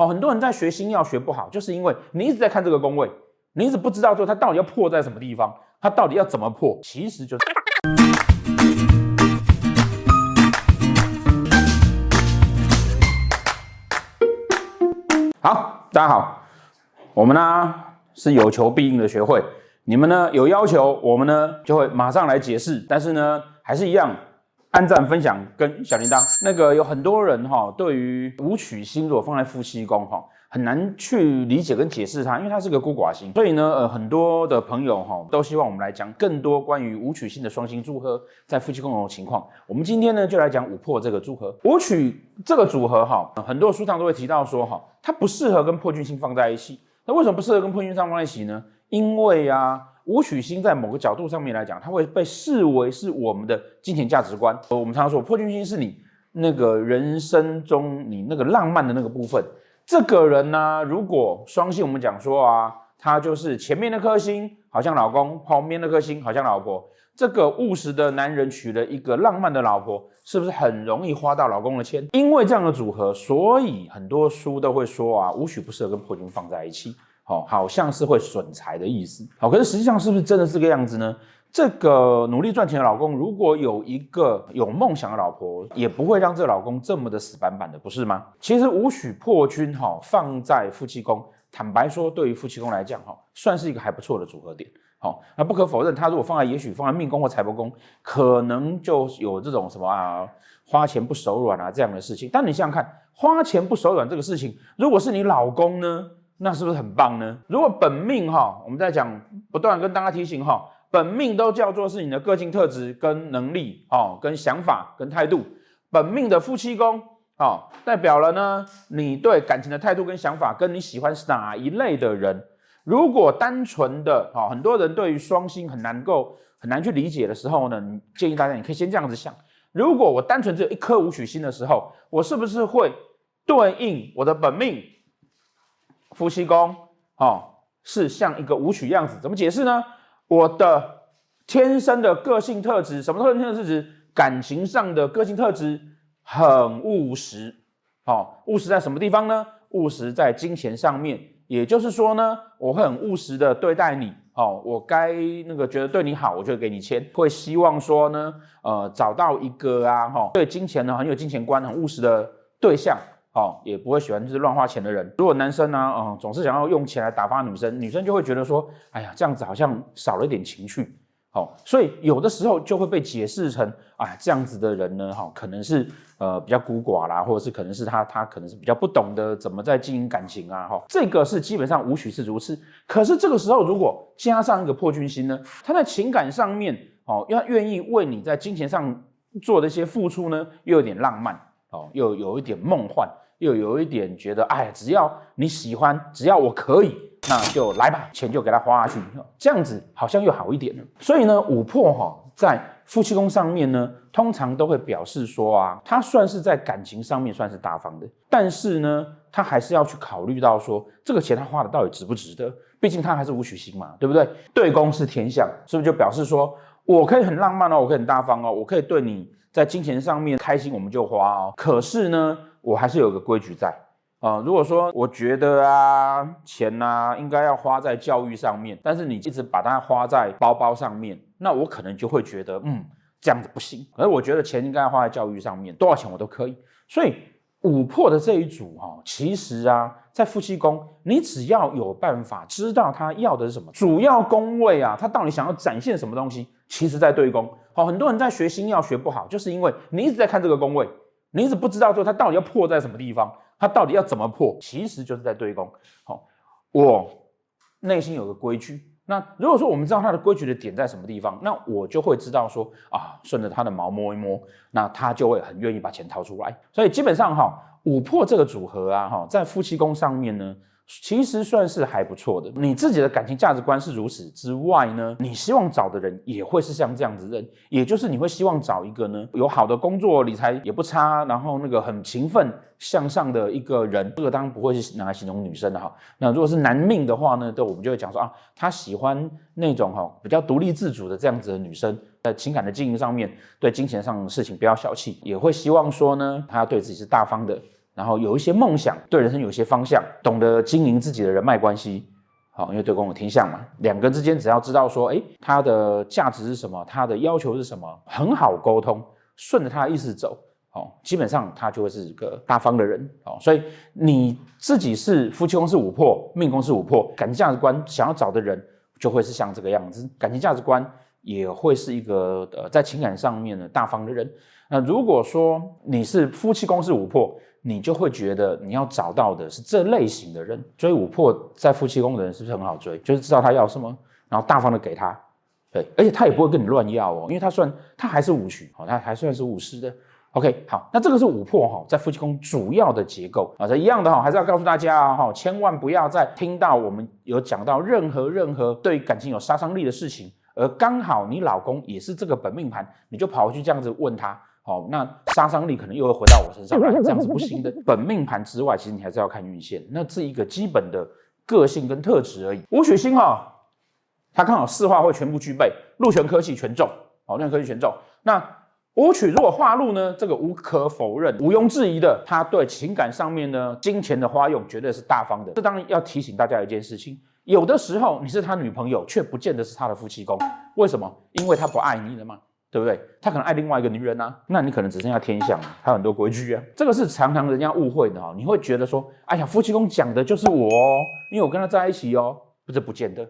好，很多人在学星曜学不好，就是因为你一直在看这个宫位，你一直不知道说它到底要破在什么地方，它到底要怎么破，其实就是。好，大家好，我们呢是有求必应的学会，你们呢有要求，我们呢就会马上来解释，但是呢还是一样。按赞、分享跟小铃铛，那个有很多人哈，对于武曲星如果放在夫妻宫哈，很难去理解跟解释它，因为它是个孤寡星，所以呢，呃，很多的朋友哈都希望我们来讲更多关于武曲星的双星组合在夫妻宫的情况。我们今天呢就来讲五破这个组合，武曲这个组合哈，很多书上都会提到说哈，它不适合跟破军星放在一起。那为什么不适合跟破军星放在一起呢？因为啊。武曲星在某个角度上面来讲，它会被视为是我们的金钱价值观。我们常常说，破军星是你那个人生中你那个浪漫的那个部分。这个人呢、如果双星，我们讲说啊，他就是前面那颗星好像老公，旁边那颗星好像老婆。这个务实的男人娶了一个浪漫的老婆，是不是很容易花到老公的钱？因为这样的组合，所以很多书都会说啊，武曲不适合跟破军放在一起。哦，好像是会损财的意思。好，可是实际上是不是真的是这个样子呢？这个努力赚钱的老公，如果有一个有梦想的老婆，也不会让这个老公这么的死板板的，不是吗？其实武曲破军哈，放在夫妻宫，坦白说，对于夫妻宫来讲哈，算是一个还不错的组合点。好，那不可否认，他如果放在也许放在命宫或财帛宫，可能就有这种什么啊，花钱不手软啊这样的事情。但你想想看，花钱不手软这个事情，如果是你老公呢？那是不是很棒呢？如果本命哈，我们在讲，不断跟大家提醒哈，本命都叫做是你的个性特质跟能力哦，跟想法跟态度。本命的夫妻宫哦，代表了呢，你对感情的态度跟想法，跟你喜欢哪一类的人。如果单纯的哈，很多人对于双星很难够很难去理解的时候呢，建议大家你可以先这样子想：如果我单纯只有一颗武曲星的时候，我是不是会对应我的本命？夫妻宫，哦，是像一个舞曲样子，怎么解释呢？我的天生的个性特质，什么特性特质？感情上的个性特质很务实，哦，务实在什么地方呢？务实在金钱上面，也就是说呢，我会很务实的对待你，哦，我该那个觉得对你好，我就给你钱，会希望说呢，呃，找到一个啊，哈、哦，对金钱呢很有金钱观、很务实的对象。哦，也不会喜欢就是乱花钱的人。如果男生呢，嗯，总是想要用钱来打发女生，女生就会觉得说，哎呀，这样子好像少了一点情趣。好、哦，所以有的时候就会被解释成，哎，这样子的人呢，哈、哦，可能是呃比较孤寡啦，或者是可能是他他可能是比较不懂得怎么在经营感情啊，哈、哦，这个是基本上无曲是如此。可是这个时候如果加上一个破军星呢，他在情感上面，哦，要愿意为你在金钱上做的一些付出呢，又有点浪漫。哦，又有一点梦幻，又有一点觉得，哎，只要你喜欢，只要我可以，那就来吧，钱就给他花下去，这样子好像又好一点了。所以呢，五破哈在夫妻宫上面呢，通常都会表示说啊，他算是在感情上面算是大方的，但是呢，他还是要去考虑到说，这个钱他花的到底值不值得？毕竟他还是武曲星嘛，对不对？对宫是天相，是不是就表示说我可以很浪漫哦，我可以很大方哦，我可以对你。在金钱上面开心我们就花哦，可是呢，我还是有个规矩在啊、如果说我觉得啊，钱呐、啊、应该要花在教育上面，但是你一直把它花在包包上面，那我可能就会觉得，嗯，这样子不行。而我觉得钱应该要花在教育上面，多少钱我都可以。所以五破的这一组哈，其实啊，在夫妻宫，你只要有办法知道他要的是什么，主要宫位啊，他到底想要展现什么东西，其实在对宫。好，很多人在学星曜学不好，就是因为你一直在看这个宫位，你一直不知道说它到底要破在什么地方，它到底要怎么破，其实就是在对宫。好，我内心有个规矩，那如果说我们知道它的规矩的点在什么地方，那我就会知道说啊，顺着它的毛摸一摸，那他就会很愿意把钱掏出来。所以基本上哈，五破这个组合啊，哈，在夫妻宫上面呢。其实算是还不错的。你自己的感情价值观是如此之外呢，你希望找的人也会是像这样子的人，也就是你会希望找一个呢有好的工作，理财也不差，然后那个很勤奋向上的一个人。这个当然不会是拿来形容女生的哈。那如果是男命的话呢，对，我们就会讲说啊，他喜欢那种哈比较独立自主的这样子的女生，在情感的经营上面，对金钱上的事情不要小气，也会希望说呢，他要对自己是大方的。然后有一些梦想，对人生有一些方向，懂得经营自己的人脉关系。好，因为对宫有天相嘛，两个之间只要知道说，哎，他的价值是什么，他的要求是什么，很好沟通，顺着他的意思走，好，基本上他就会是一个大方的人。好，所以你自己是夫妻宫是五破，命宫是五破，感情价值观想要找的人就会是像这个样子，感情价值观也会是一个呃在情感上面的大方的人。那如果说你是夫妻宫是五破，你就会觉得你要找到的是这类型的人，追五破在夫妻宫的人是不是很好追？就是知道他要什么，然后大方的给他，对，而且他也不会跟你乱要哦，因为他算他还是武曲，哦，他还算是武师的。OK，好，那这个是五破哈，在夫妻宫主要的结构啊，这一样的哈，还是要告诉大家啊哈，千万不要再听到我们有讲到任何任何对感情有杀伤力的事情，而刚好你老公也是这个本命盘，你就跑回去这样子问他。好，那杀伤力可能又会回到我身上来，这样子不行的。本命盘之外，其实你还是要看运线，那是一个基本的个性跟特质而已。武曲星哈，他刚好四化会全部具备，禄权科技全中，好，陆权科技全中。那武曲如果化禄呢，这个无可否认、毋庸置疑的，他对情感上面呢，金钱的花用绝对是大方的。这当然要提醒大家一件事情，有的时候你是他女朋友，却不见得是他的夫妻宫，为什么？因为他不爱你了嘛。对不对？他可能爱另外一个女人啊，那你可能只剩下天相，还有很多规矩啊。这个是常常人家误会的哈，你会觉得说，哎呀，夫妻宫讲的就是我哦，因为我跟他在一起哦，不是不见得。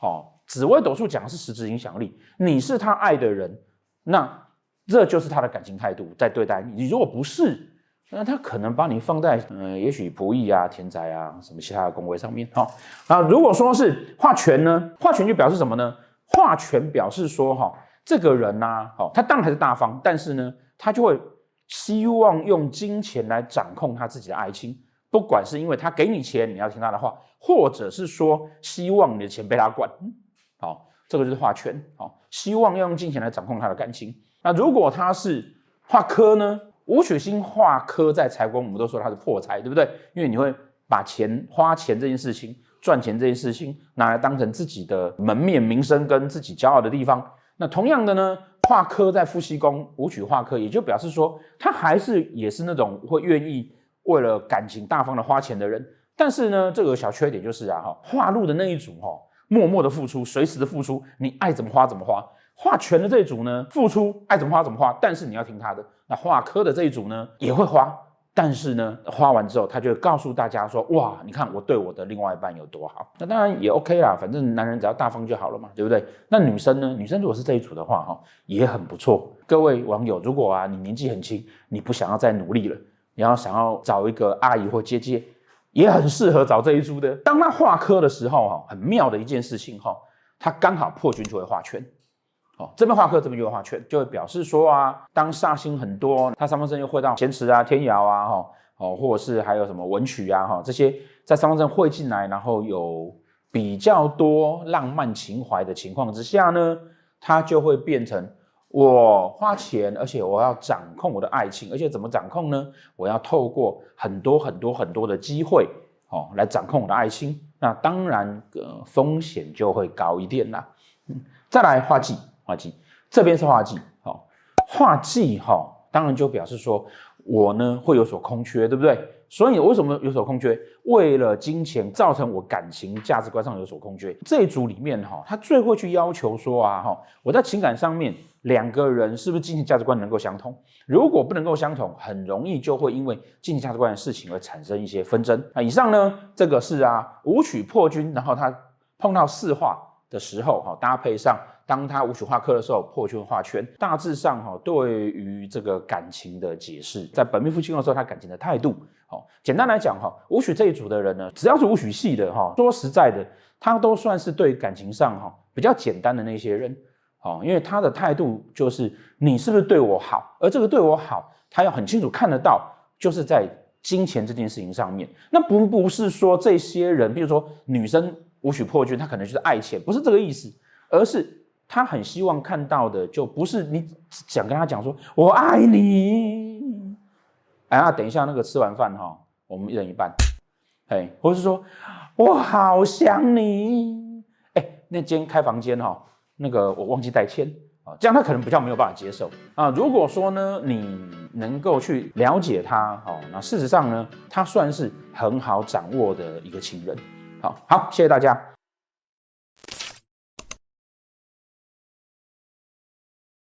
哦，紫微斗数讲的是实质影响力，你是他爱的人，那这就是他的感情态度在对待你。你如果不是，那他可能把你放在嗯、呃，也许仆役啊、田宅啊什么其他的宫位上面。好，那如果说是画权呢？画权就表示什么呢？画权表示说哈。这个人呐、啊，哦，他当然还是大方，但是呢，他就会希望用金钱来掌控他自己的爱情，不管是因为他给你钱，你要听他的话，或者是说希望你的钱被他管，好、这个就是画权，好、哦，希望要用金钱来掌控他的感情。那如果他是画科呢？武曲星化科在财宫，我们都说他是破财，对不对？因为你会把钱花钱这件事情，赚钱这件事情拿来当成自己的门面、名声跟自己骄傲的地方。那同样的呢，化科在夫妻宫，武曲化科，也就表示说，他还是也是那种会愿意为了感情大方的花钱的人。但是呢，这个小缺点就是啊，哈，化禄的那一组哈，默默的付出，随时的付出，你爱怎么花怎么花。画权的这一组呢，付出爱怎么花怎么花，但是你要听他的。那画科的这一组呢，也会花。但是呢，花完之后，他就告诉大家说：“哇，你看我对我的另外一半有多好。”那当然也 OK 啦，反正男人只要大方就好了嘛，对不对？那女生呢？女生如果是这一组的话，哈，也很不错。各位网友，如果啊你年纪很轻，你不想要再努力了，你要想要找一个阿姨或姐姐，也很适合找这一组的。当他化科的时候，哈，很妙的一件事情，哈，他刚好破军就会画圈。哦，这边画科，这边就画圈，就会表示说啊，当煞星很多，他三方阵又会到咸池啊、天姚啊，哈，哦，或者是还有什么文曲啊，哈，这些在三方阵汇进来，然后有比较多浪漫情怀的情况之下呢，他就会变成我花钱，而且我要掌控我的爱情，而且怎么掌控呢？我要透过很多很多很多的机会，哦，来掌控我的爱情，那当然，呃，风险就会高一点啦。嗯，再来化忌。化忌，这边是化忌，好，化忌哈，当然就表示说我呢会有所空缺，对不对？所以为什么有所空缺？为了金钱造成我感情价值观上有所空缺。这一组里面哈，他最会去要求说啊哈，我在情感上面两个人是不是金钱价值观能够相通？如果不能够相同，很容易就会因为金钱价值观的事情而产生一些纷争。那以上呢，这个是啊武曲破军，然后他碰到四化的时候哈，搭配上。当他武曲化科的时候，破军画圈，大致上哈，对于这个感情的解释，在本命夫妻宫的时候，他感情的态度，好，简单来讲哈，武曲这一组的人呢，只要是武曲系的哈，说实在的，他都算是对感情上哈比较简单的那些人，好，因为他的态度就是你是不是对我好，而这个对我好，他要很清楚看得到，就是在金钱这件事情上面，那不不是说这些人，比如说女生武曲破军，他可能就是爱钱，不是这个意思，而是。他很希望看到的，就不是你想跟他讲说“我爱你”，哎呀，等一下那个吃完饭哈，我们一人一半，哎，或是说“我好想你”，哎，那间开房间哈，那个我忘记带钱，啊，这样他可能比较没有办法接受啊。如果说呢，你能够去了解他，好，那事实上呢，他算是很好掌握的一个情人。好好，谢谢大家。